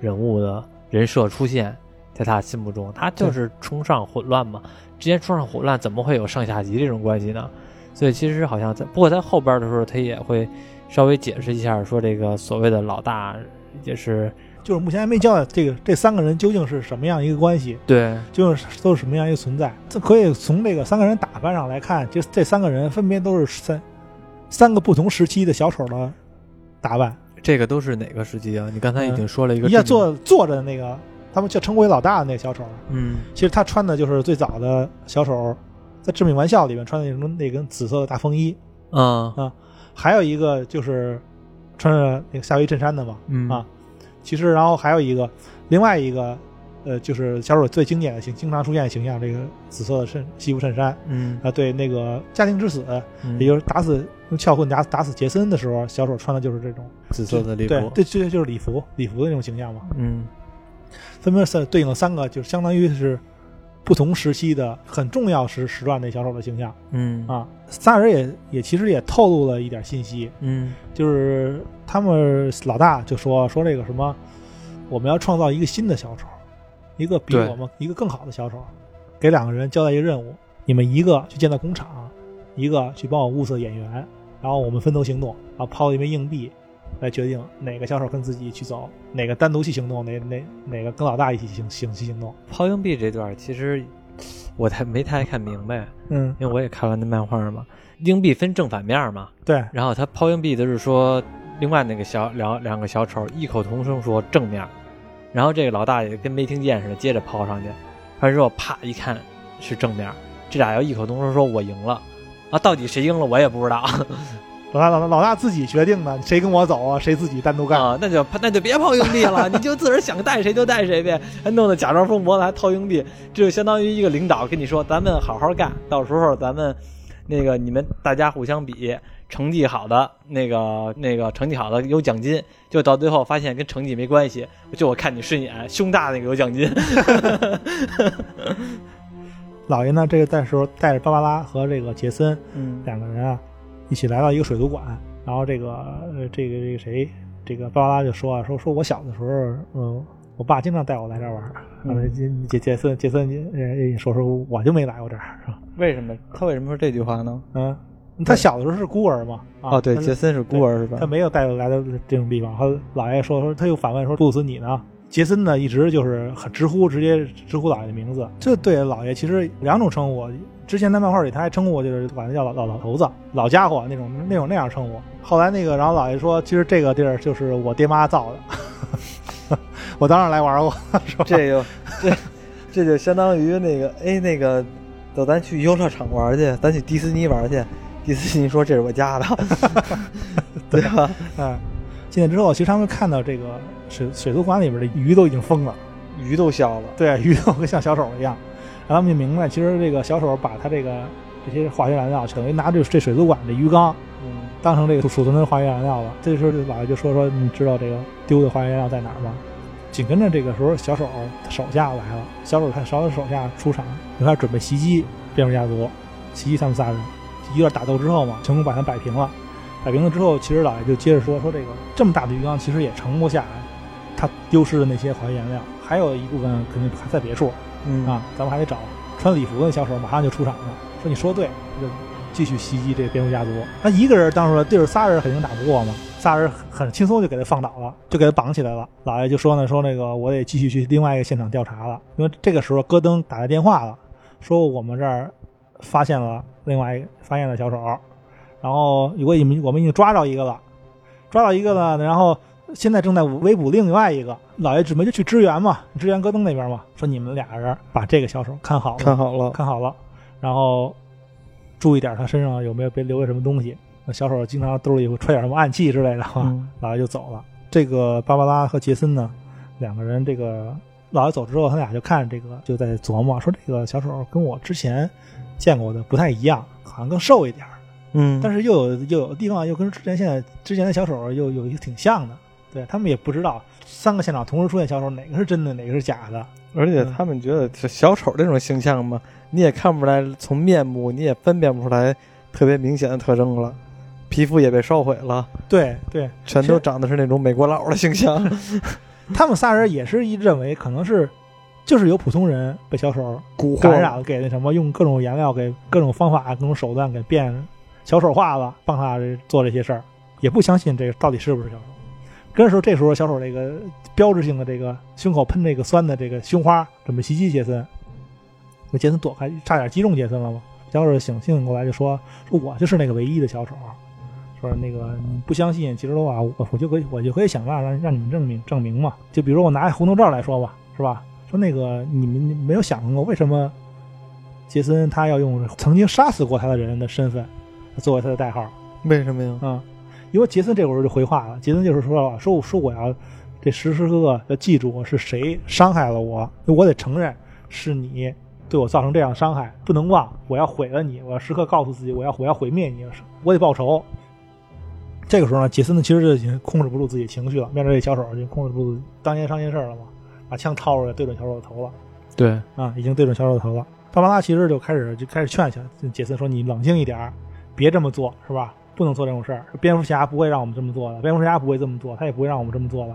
人物的人设出现在他心目中，他就是崇尚混乱嘛。之前冲上混乱，怎么会有上下级这种关系呢？所以其实好像在，不过在后边的时候，他也会稍微解释一下，说这个所谓的老大也是就是目前还没交代这个这三个人究竟是什么样一个关系，对，究竟是都是什么样一个存在。这可以从这个三个人打扮上来看，这这三个人分别都是三三个不同时期的小丑的打扮。这个都是哪个时期啊？你刚才已经说了一个一下致命，坐坐着的那个，他们叫称为老大的那个小丑，嗯其实他穿的就是最早的小丑在《致命玩笑》里面穿的那种那根紫色的大风衣，啊还有一个就是穿着那个夏威夷衬衫的嘛。嗯啊其实，然后还有一个另外一个，呃，就是小丑最经典的形，经常出现的形象，这个紫色的衬西服衬衫嗯啊，对，那个家庭之死，嗯也就是打死用撬棍打打死杰森的时候，小丑穿的就是这种紫色的礼服，对对，这就是礼服礼服的那种形象嘛。嗯分别是对应了三个，就是相当于是不同时期的很重要时时段的小丑的形象嗯啊。仨人也也其实也透露了一点信息，嗯就是他们老大就说说这个什么，我们要创造一个新的小丑，一个比我们一个更好的小丑，给两个人交代一个任务，你们一个去建造工厂，一个去帮我物色演员，然后我们分头行动，然后抛一枚硬币。来决定哪个小丑跟自己去走，哪个单独去行动，哪哪哪个跟老大一起行行去行动。抛硬币这段其实我太没太看明白，嗯，因为我也看了那漫画嘛，硬币分正反面嘛，对，然后他抛硬币的是说，另外那个小两两个小丑异口同声说正面，然后这个老大也跟没听见似的，接着抛上去，完之后啪一看是正面，这俩要异口同声说我赢了，啊，到底谁赢了我也不知道。老大老大老大自己决定的，谁跟我走啊，谁自己单独干。啊，那就那就别抛硬币了，你就自个儿想带谁就带谁呗，还弄得假装疯魔的还掏硬币，这就相当于一个领导跟你说，咱们好好干，到时候咱们那个你们大家互相比，成绩好的那个那个成绩好的有奖金，就到最后发现跟成绩没关系，就我看你顺眼，胸大那个有奖金。老爷呢，这个在时候带着芭芭拉和这个杰森嗯两个人啊，一起来到一个水族馆，然后这个呃这个这个谁，这个芭芭拉就说啊，说说我小的时候，嗯、我爸经常带我来这儿玩儿。嗯完了杰杰杰森杰森你说说我就没来过这儿，是吧？为什么他为什么说这句话呢？嗯，他小的时候是孤儿嘛？啊、哦，对，杰森是孤儿是吧他？没有带我来到这种地方。他姥爷说说，他又反问说：“布鲁斯你呢？”杰森呢，一直就是很直呼，直接直呼姥爷的名字。这对姥爷其实两种称呼。之前在漫画里他还称呼我，就是管他叫老老老头子、老家伙那种那种那样称呼。后来那个，然后姥爷说，其实这个地儿就是我爹妈造的，我当然来玩过，是吧？这就这这就相当于那个哎那个，走，咱去游乐场玩去，咱去迪士尼玩去。迪士尼说这是我家的，对吧？嗯，进来之后，其实他们看到这个水水族馆里边的鱼都已经疯了。鱼都笑了。对，鱼都跟像小丑一样，然后他们就明白，其实这个小丑把他这个这些化学燃料，等于拿这这水族馆的鱼缸嗯当成这个储存的化学燃料了。这时候姥爷就说说，你知道这个丢的化学燃料在哪儿吗？紧跟着这个时候，小手手下来了，小丑他小手手下出场，就开始准备袭击蝙蝠家族，袭击他们仨人。一段打斗之后嘛，成功把他摆平了。摆平了之后，其实老爷就接着说说这个这么大的鱼缸，其实也盛不下他丢失的那些化学原料，还有一部分肯定还在别处嗯啊，咱们还得找。穿礼服的小手马上就出场了，说你说对，就继续袭击这蝙蝠家族。他一个人当时对着仨人肯定打不过嘛，仨人很很轻松就给他放倒了，就给他绑起来了。老爷就说呢，说那个我得继续去另外一个现场调查了，因为这个时候戈登打来电话了，说我们这儿发现了另外一个发现了小丑，然后我已经我们已经抓着一个了，抓到一个了，然后现在正在围捕另外一个。老爷准备就去支援嘛，支援戈登那边嘛，说你们俩人把这个小丑看好了，看好了，看好了，然后注意点他身上有没有别留下什么东西。那小丑经常兜里会揣点什么暗器之类的哈，嗯老爷就走了。这个芭芭拉和杰森呢，两个人这个老爷走之后，他俩就看这个就在琢磨说这个小丑跟我之前见过的不太一样，好像更瘦一点儿。嗯，但是又有又有地方又跟之前现在之前的小丑又有一个挺像的，对他们也不知道三个现场同时出现小丑哪个是真的哪个是假的，而且他们觉得小丑这种形象嘛，你也看不出来，从面目你也分辨不出来特别明显的特征了，皮肤也被烧毁了，对对，全都长得是那种美国佬的形象。他们仨人也是一认为可能是就是有普通人被小丑蛊惑感染，给那什么用各种颜料给各种方法各种手段给变小丑化了，帮他做这些事儿，也不相信这个到底是不是小手。跟着时候，这时候小丑这个标志性的这个胸口喷这个酸的这个胸花，准备袭击杰森，那杰森躲开，差点击中杰森了嘛。小手醒醒过来就说：“说我就是那个唯一的小丑，说那个你不相信，其实的话，我我就可以我就可以想办法让让你们证明证明嘛。就比如我拿红头罩来说吧，是吧？说那个你们没有想过为什么杰森他要用曾经杀死过他的人的身份作为他的代号？为什么呀？啊、因为杰森这会儿就回话了，杰森就是说了说说我要这时时刻刻要记住是谁伤害了我，我得承认是你对我造成这样的伤害，不能忘，我要毁了你，我要时刻告诉自己我要我要毁灭你，我得报仇。这个时候呢，杰森呢其实就已经控制不住自己情绪了，面对这小手就控制不住当年伤心事儿了嘛，把枪掏出来对准小丑的头了。对，啊，已经对准小丑的头了。芭芭拉其实就开始就开始劝劝杰森说：“你冷静一点，别这么做，是吧？不能做这种事儿。蝙蝠侠不会让我们这么做的，蝙蝠侠不会这么做，他也不会让我们这么做的，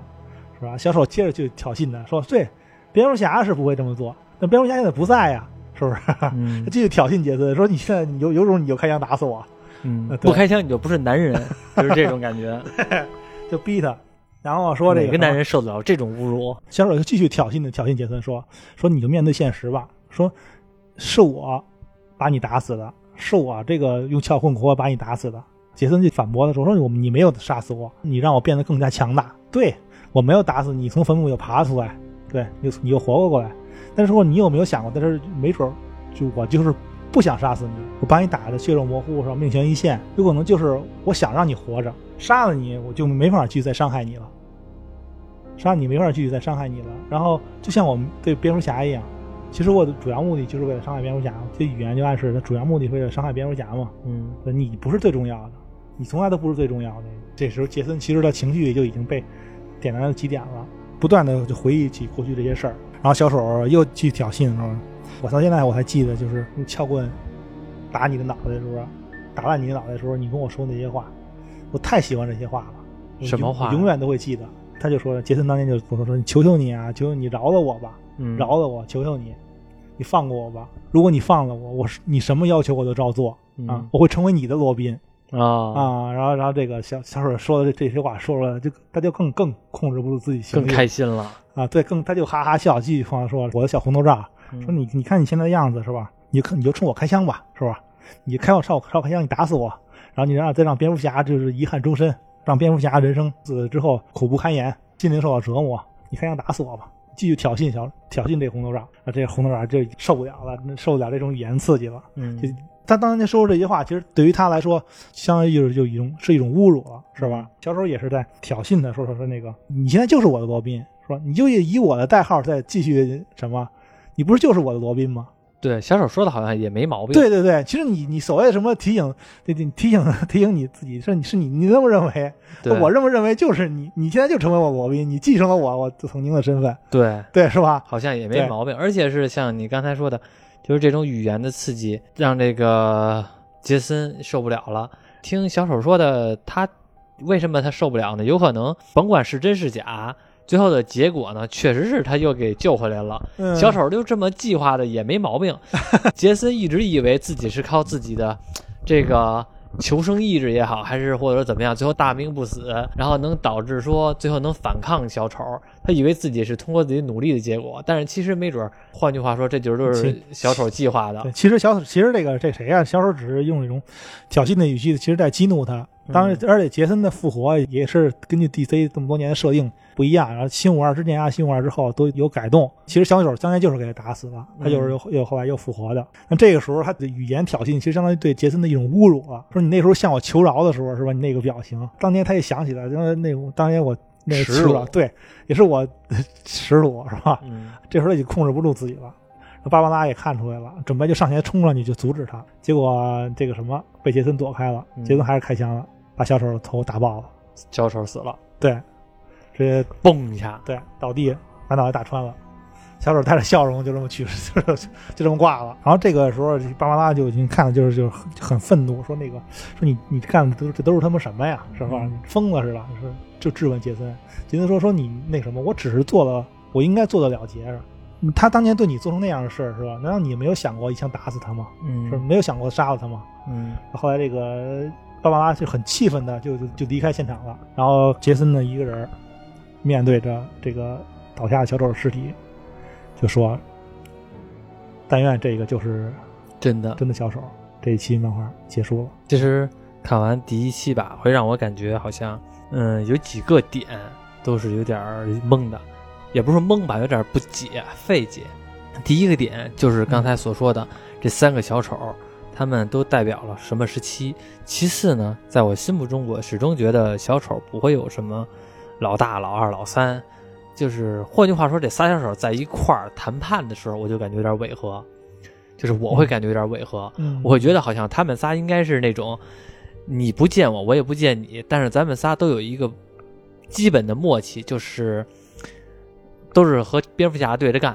是吧？”小丑接着就挑衅他说：“对，蝙蝠侠是不会这么做，那蝙蝠侠现在不在呀，是不是？” 嗯他继续挑衅杰森说：“你现在你有有种你就开枪打死我，不开枪你就不是男人，就是这种感觉。就逼他。”然后说这个哪个男人受得了这种侮辱？小手就继续挑衅的挑衅杰森说：“说你就面对现实吧，说是我把你打死的，是我这个用撬棍活把你打死的。”杰森就反驳他说：“说我你没有杀死我，你让我变得更加强大。对我没有打死你，从坟墓又爬出来，对你又你又活过过来。但是说你有没有想过，但是没准就我就是不想杀死你，我把你打的血肉模糊，是吧？命悬一线，有可能就是我想让你活着，杀了你我就没法继续再伤害你了。”杀你没法继续再伤害你了。然后就像我们对蝙蝠侠一样，其实我的主要目的就是为了伤害蝙蝠侠。这语言就暗示他主要目的是为了伤害蝙蝠侠嘛。嗯你不是最重要的，你从来都不是最重要的。这时候杰森其实他情绪就已经被点燃了极点了，不断的就回忆起过去这些事儿。然后小丑又去挑衅说：“我到现在我还记得，就是用撬棍打你的脑袋的时候，打烂你的脑袋的时候，你跟我说那些话，我太喜欢这些话了。什么话永永远都会记得。他就说杰森当年就说说求求你啊，求求你饶了我吧，嗯，饶了我，求求你，你放过我吧。如果你放了我，我是你什么要求我都照做嗯啊，我会成为你的罗宾啊啊。然后然后这个小小水说的这这些话说出来，就他就更更控制不住自己情更开心了。啊，对，更他就哈哈笑，继续放说我的小红头罩，嗯说你你看你现在的样子是吧？你就你就冲我开枪吧，是吧？你开我朝我朝我开枪，你打死我，然后你让再让蝙蝠侠就是遗憾终身，让蝙蝠侠人生死了之后苦不堪言，心灵受到折磨，你开枪打死我吧，继续挑衅小挑衅这红头罩，啊，这红头罩就受不了了，受不了这种语言刺激了。嗯就他当年说出这些话，其实对于他来说，相当于就是就一种是一种侮辱了，是吧？小丑也是在挑衅他，说说说那个，你现在就是我的罗宾，说你就以我的代号再继续什么，你不是就是我的罗宾吗？对，小丑说的好像也没毛病。对对对，其实你你所谓什么提醒，对对，提醒提醒你自己，是你是你你那么认为，对，我认不认为就是你，你现在就成为我罗宾，你继承了我我曾经的身份，对，对是吧？好像也没毛病。而且是像你刚才说的，就是这种语言的刺激，让这个杰森受不了了。听小丑说的，他为什么他受不了呢？有可能甭管是真是假，最后的结果呢，确实是他又给救回来了。嗯、小丑就这么计划的也没毛病。杰森一直以为自己是靠自己的这个求生意志也好，还是或者说怎么样，最后大命不死，然后能导致说最后能反抗小丑。他以为自己是通过自己努力的结果，但是其实没准儿，换句话说，这就是都是小丑计划的对，。其实小丑，其实这个这谁呀、小丑只是用一种挑衅的语气，其实在激怒他。当然，而且杰森的复活也是根据 DC 这么多年的设定不一样，然后新五二之前啊，新五二之后都有改动。其实小丑当年就是给他打死了，他就是又又后来又复活的。那这个时候他的语言挑衅，其实相当于对杰森的一种侮辱了。说你那时候向我求饶的时候，是吧？你那个表情，当年他也想起来，因为那当年我那个耻辱，对，也是我 耻辱，是吧？嗯，这时候他已经控制不住自己了。芭芭拉也看出来了，准备就上前冲上去就阻止他，结果这个什么被杰森躲开了，嗯杰森还是开枪了，把小丑的头打爆了。小丑死了，对，直接嘣一下，对倒地，把脑袋打穿了。小丑带着笑容就这么去世，就是就这么挂了。然后这个时候，芭芭拉就已经看了，就是就是很很愤怒，说那个说你你干的都这都是他妈什么呀，是吧？嗯疯了似的，是就质问杰森。杰森说说你那什么，我只是做了我应该做的了结，是吧？他当年对你做成那样的事儿，是吧？难道你没有想过一枪打死他吗？是嗯没有想过杀了他吗？嗯后来这个芭芭拉就很气愤的就就就离开现场了。然后杰森呢一个人面对着这个倒下的小丑的尸体，就说：“但愿这个就是真的。真的小丑。”这一期漫画结束了。其实看完第一期吧，会让我感觉好像，嗯，有几个点都是有点儿懵的，也不是懵吧，有点不解、费解。第一个点就是刚才所说的、这三个小丑，他们都代表了什么时期？其次呢，在我心目中，我始终觉得小丑不会有什么老大、老二、老三，就是换句话说，这仨小丑在一块儿谈判的时候，我就感觉有点违和，就是我会感觉有点违和。嗯我会觉得好像他们仨应该是那种，你不见我，我也不见你，但是咱们仨都有一个基本的默契，就是都是和蝙蝠侠对着干。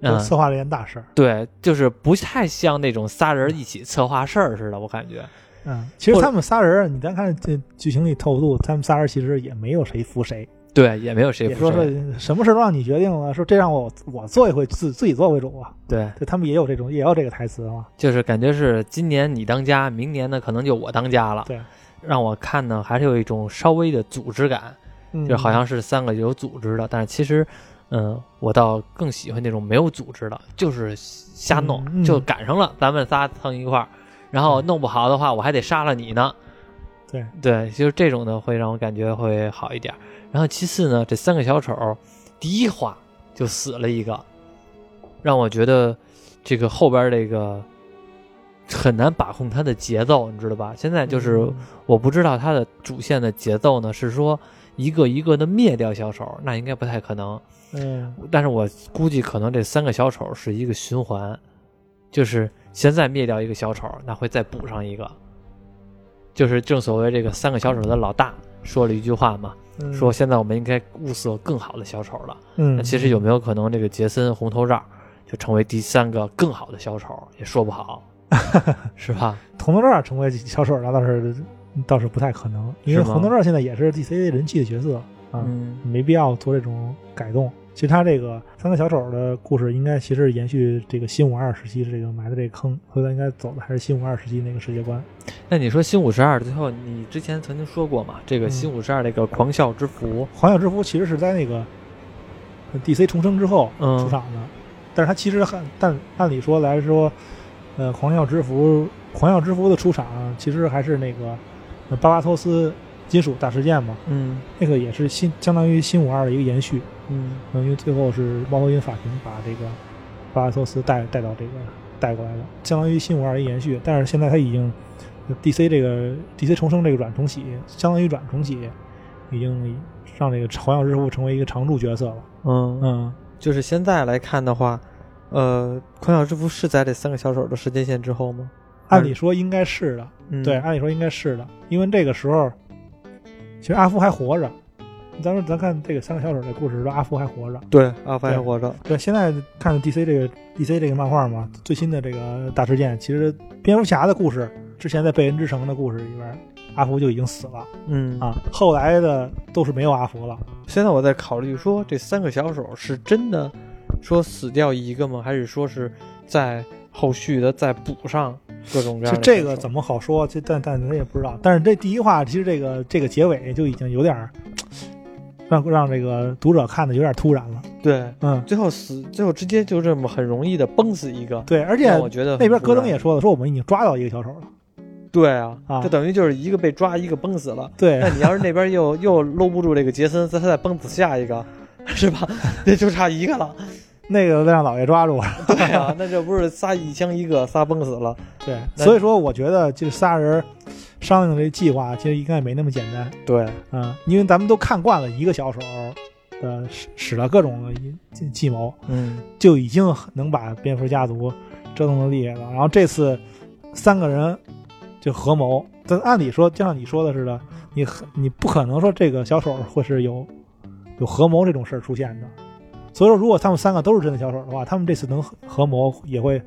嗯，策划了一件大事儿。对，就是不太像那种仨人一起策划事儿似的，我感觉。嗯，其实他们仨人，你单看这剧情里透露，他们仨人其实也没有谁服谁，对，也没有谁服谁。是什么事都让你决定了，说这让我我做一回，自自己做为主啊。对，对他们也有这种，也有这个台词啊。就是感觉是今年你当家，明年呢可能就我当家了。对，让我看呢还是有一种稍微的组织感。嗯就好像是三个有组织的，但是其实，嗯，我倒更喜欢那种没有组织的，就是瞎弄，嗯嗯就赶上了，咱们仨蹭一块儿，然后弄不好的话，我还得杀了你呢。对对，就是这种的会让我感觉会好一点。然后其次呢，这三个小丑，第一话就死了一个，让我觉得这个后边这个很难把控它的节奏，你知道吧？现在就是嗯我不知道它的主线的节奏呢，是说一个一个的灭掉小丑，那应该不太可能。嗯但是我估计可能这三个小丑是一个循环，就是现在灭掉一个小丑，那会再补上一个。就是正所谓这个三个小丑的老大说了一句话嘛，嗯说现在我们应该物色更好的小丑了。嗯，那其实有没有可能这个杰森红头罩就成为第三个更好的小丑，也说不好，是吧？红头罩成为小丑，那倒是倒是不太可能，因为红头罩现在也是 DC 人气的角色。啊，嗯没必要做这种改动。其实他这个三个小丑的故事，应该其实延续这个新五二时期这个埋的这个坑，所以他应该走的还是新五二时期那个世界观。那你说新五十二最后，你之前曾经说过嘛？这个嗯新五十二那个狂笑之符，狂笑之符其实是在那个 DC 重生之后嗯出场的，但是他其实很，但按理说来说，呃，狂笑之符，狂笑之符的出场其实还是那个呃巴巴托斯金属大事件嘛，嗯那个也是新相当于新五二的一个延续。嗯嗯，因为最后是猫头鹰法庭把这个巴巴托斯带带到这个带过来的，相当于新五二一延续。但是现在他已经 DC 这个 DC 重生这个软重启，相当于软重启，已经让这个黄药之父成为一个常驻角色了。嗯嗯，就是现在来看的话，呃，狂笑之符是在这三个小丑的时间线之后吗？按理说应该是的，嗯，对，按理说应该是的，因为这个时候其实阿福还活着。咱们咱看这个三个小丑的故事的时候，阿福还活着。对，阿福还活着，对，现在看 DC 这个 DC 这个漫画嘛，最新的这个大事件，其实蝙蝠侠的故事，之前在贝恩之城的故事里边，阿福就已经死了嗯啊，后来的都是没有阿福了。现在我在考虑说，这三个小丑是真的说死掉一个吗？还是说是在后续的再补上各种各样的？这个怎么好说？这但但咱也不知道。但是这第一话，其实这个这个结尾就已经有点儿让让这个读者看的有点突然了。对？嗯，最后死，最后直接就这么很容易的崩死一个，对，而且我觉得那边戈登也说了，说我们已经抓到一个小丑了。对啊，啊就等于就是一个被抓，一个崩死了。对那，你要是那边又又搂不住这个杰森，他再崩死下一个，是吧？那就差一个了。那个让老爷抓住了。对啊，那这不是仨一枪一个，仨崩死了。对，所以说我觉得这仨人商量这计划，其实应该没那么简单。对，嗯，因为咱们都看惯了一个小手，呃，使使了各种的计计谋，嗯就已经能把蝙蝠家族折腾的厉害了。然后这次三个人就合谋，但按理说，就像你说的似的，你你不可能说这个小丑会是有有合谋这种事儿出现的。所以说，如果他们三个都是真的小丑的话，他们这次能合合谋也会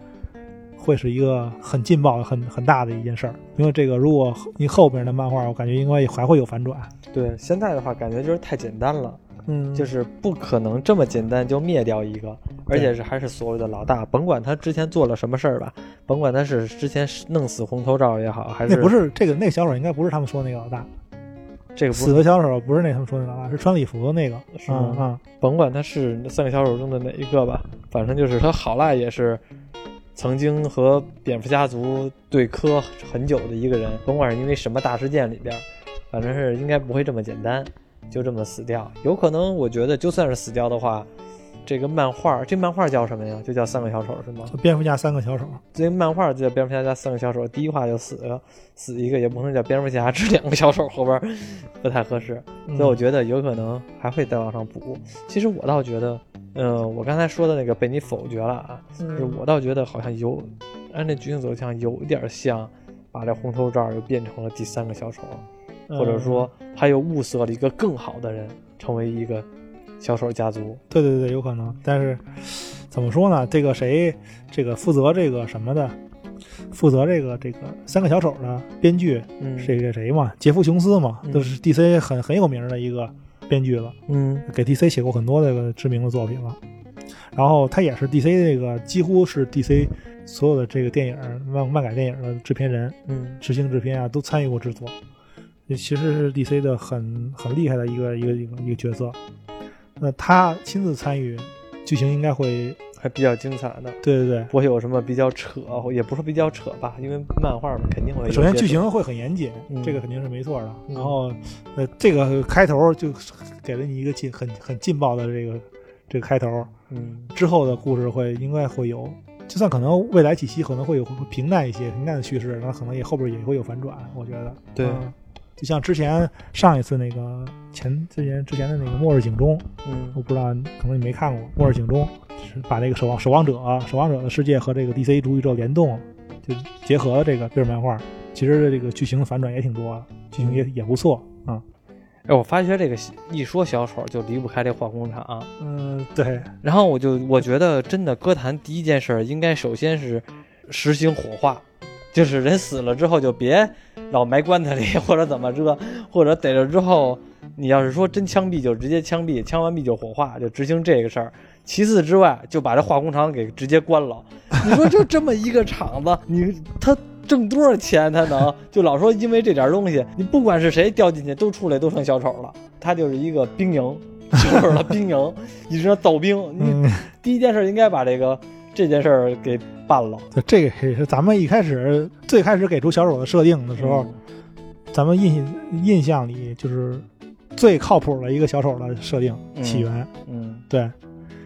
会是一个很劲爆、很很大的一件事儿。因为这个，如果你后边的漫画，我感觉应该还会有反转。对，现在的话感觉就是太简单了，嗯就是不可能这么简单就灭掉一个，而且是还是所谓的老大，甭管他之前做了什么事儿吧，甭管他是之前弄死红头罩也好，还是那不是是这个那个小丑，应该不是他们说那个老大。这个不死的小丑不是那他们说的老大，是穿礼服的那个。是啊嗯嗯，甭管他是那三个小丑中的哪一个吧，反正就是他好赖也是曾经和蝙蝠家族对磕很久的一个人，甭管是因为什么大事件里边，反正是应该不会这么简单就这么死掉。有可能，我觉得就算是死掉的话，这个漫画这漫画叫什么呀？就叫三个小丑是吗？蝙蝠侠三个小丑。这个漫画就叫蝙蝠侠加三个小丑，第一话就死了，死一个也不能叫蝙蝠侠，这两个小丑后边不太合适。嗯所以我觉得有可能还会再往上补。其实我倒觉得，嗯、我刚才说的那个被你否决了啊，就是嗯我倒觉得好像有，按这剧情走向有点像，把这红头罩又变成了第三个小丑，嗯或者说他又物色了一个更好的人，成为一个小丑家族。对对对，有可能。但是怎么说呢？这个谁，这个负责这个什么的，负责这个这个三个小丑的编剧嗯，是这个谁嘛？杰夫琼斯嘛，嗯都是 DC 很很有名的一个编剧了，嗯给 DC 写过很多这个知名的作品了。然后他也是 DC 这个几乎是 DC 所有的这个电影漫漫改电影的制片人，嗯执行制片啊都参与过制作，这其实是 DC 的很很厉害的一个一个一个一个角色。那他亲自参与，剧情应该会，还比较精彩的。对对对。不会有什么比较扯，也不是比较扯吧，因为漫画嘛肯定会首先剧情会很严谨，嗯这个肯定是没错的。嗯然后，呃，这个开头就给了你一个劲很很劲爆的这个这个开头，嗯之后的故事会应该会有，就算可能未来几期可能会有会平淡一些平淡的叙事，那可能也后边也会有反转，我觉得。对嗯就像之前上一次那个前之前之前的那个《末日警钟》，嗯我不知道可能你没看过《末日警钟》，是把这个守望守望者守望者的世界和这个 DC 主宇宙联动，就结合了这个这本漫画。其实这个剧情的反转也挺多的，剧情也也不错啊。哎，我发觉这个一说小丑就离不开这化工厂，嗯，对，然后我就我觉得真的歌坛第一件事儿应该首先是实行火化，就是人死了之后就别老埋棺材里或者怎么着，或者逮着之后，你要是说真枪毙就直接枪毙，枪完毙就火化，就执行这个事儿。其次之外，就把这化工厂给直接关了。你说就这么一个厂子，你他挣多少钱？他能就老说因为这点东西，你不管是谁掉进去都出来都成小丑了。他就是一个兵营，就是了兵营，一直造兵。你嗯，第一件事应该把这个这件事儿给办了。就这个也是咱们一开始最开始给出小丑的设定的时候，咱们印印象里就是最靠谱的一个小丑的设定嗯起源。嗯对，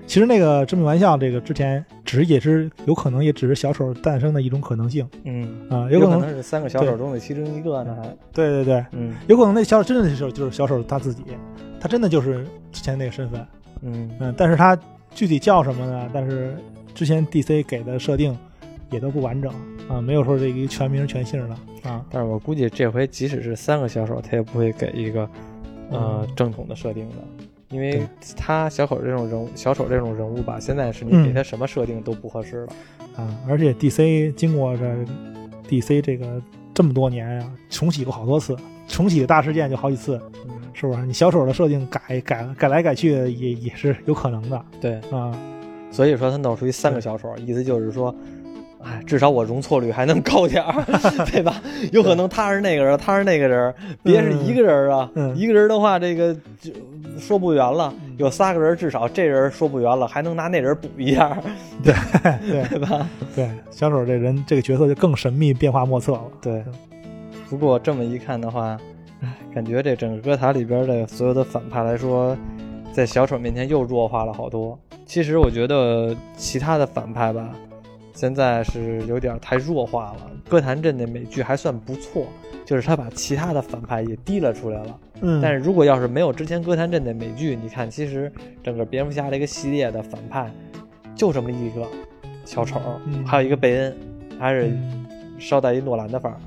其实那个致命玩笑这个之前只也是有可能也只是小丑诞生的一种可能性嗯啊、有可有可能能是三个小丑中的其中一个呢，还对对对，嗯有可能那小丑真的是就是小丑他自己，他真的就是之前那个身份，嗯嗯，但是他具体叫什么呢？但是之前 DC 给的设定也都不完整啊，没有说这个全名全姓的啊。但是我估计这回即使是三个小丑，他也不会给一个呃嗯正统的设定的，因为他小丑这种人物，小丑这种人物吧，现在是你嗯给他什么设定都不合适了。啊，而且 DC 经过这 DC 这个这么多年呀、重启过好多次，重启的大事件就好几次，嗯，是不是？你小丑的设定改改改来改去也也是有可能的对，啊。所以说他弄出一三个小丑，意思就是说。哎，至少我容错率还能高点儿，对吧？有可能他是那个人，他是那个人，别是一个人啊。嗯一个人的话，这个就说不圆了。嗯有三个人，至少这人说不圆了，还能拿那人补一下，对 对吧？对，小丑这人这个角色就更神秘、变化莫测了。对。不过这么一看的话，哎，感觉这整个歌坛里边的所有的反派来说，在小丑面前又弱化了好多。其实我觉得其他的反派吧，现在是有点太弱化了。歌坛镇那美剧还算不错，就是他把其他的反派也提了出来了。嗯，但是如果要是没有之前歌坛镇的美剧，你看，其实整个蝙蝠侠这个系列的反派就这么一个小丑，嗯还有一个贝恩，还是嗯稍带一诺兰的范儿。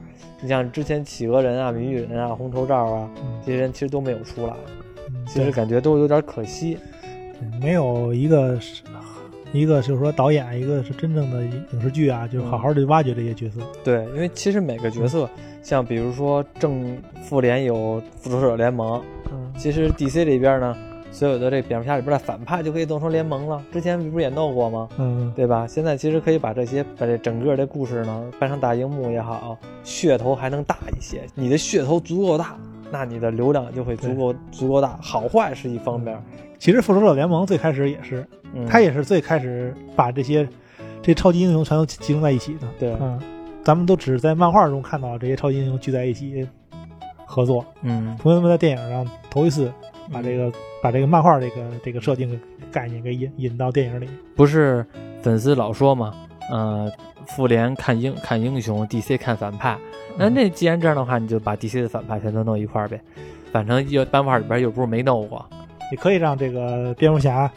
你像之前企鹅人啊、谜语人啊、红头罩啊嗯这些人，其实都没有出来，嗯其实感觉都有点可惜。没有一个是一个就是说导演，一个是真正的影视剧啊，就是好好的挖掘这些角色。对，因为其实每个角色，像比如说正复联有复仇者联盟，嗯其实 DC 里边呢，所有的这蝙蝠侠里边的反派就可以弄成联盟了。之前不是也弄过吗？嗯，对吧？现在其实可以把这些把这整个的故事呢搬上大荧幕也好，噱头还能大一些。你的噱头足够大，那你的流量就会足够足够大。好坏是一方面，其实复仇者联盟最开始也是，嗯，他也是最开始把这些这超级英雄全都集中在一起的。对，嗯，咱们都只是在漫画中看到这些超级英雄聚在一起合作，嗯，同学们在电影上头一次把这个、把这个漫画这个这个设定概念给引引到电影里。不是粉丝老说嘛，呃，复联看英看英雄，DC 看反派。那那既然这样的话，你就把 DC 的反派全都弄一块儿呗。反正又漫画里边又不是没弄过，你可以让这个蝙蝠侠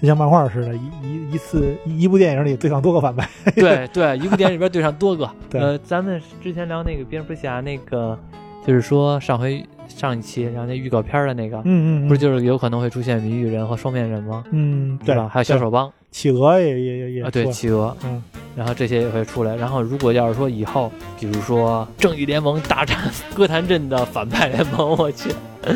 就像漫画似的，一一一次一一部电影里对上多个反派。对对，一部电影里边对上多个。对呃，咱们之前聊那个蝙蝠侠那个，就是说上回上一期然后那预告片的那个，嗯嗯，不是就是有可能会出现谜语人和双面人吗？嗯对吧？还有小手帮企鹅也也也也啊，对，企鹅，嗯然后这些也会出来。然后如果要是说以后，比如说正义联盟大战哥谭镇的反派联盟，我去，嗯，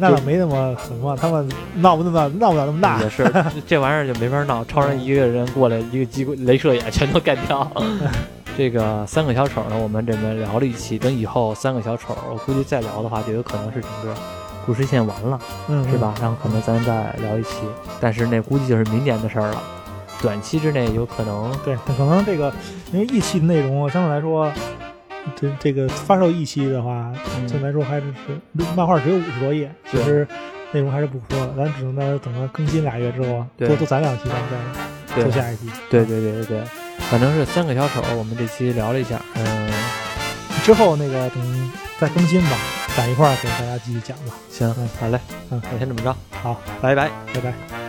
那倒没那么什么，他们闹不那么闹不了那么大也。是这玩意儿就没法闹，超人一个人过来一个激光镭射眼全都干掉。这个三个小丑呢，我们这边聊了一期，等以后三个小丑，我估计再聊的话，就有可能是整个故事线完了，嗯，是吧？然后可能咱再聊一期，但是那估计就是明年的事儿了，短期之内有可能对，但可能这个因为一期的内容相对来说，这这个发售一期的话，嗯相对来说还是是漫画只有五十多页，其实内容还是不错的。咱只能在等它更新俩月之后，多多攒两期，咱们再对做下一期。对对对对对，反正是三个小丑，我们这期聊了一下，嗯，之后那个等再更新吧，咱一块儿给大家继续讲吧。行嗯，好嘞，嗯那先这么着，好，拜拜。拜拜。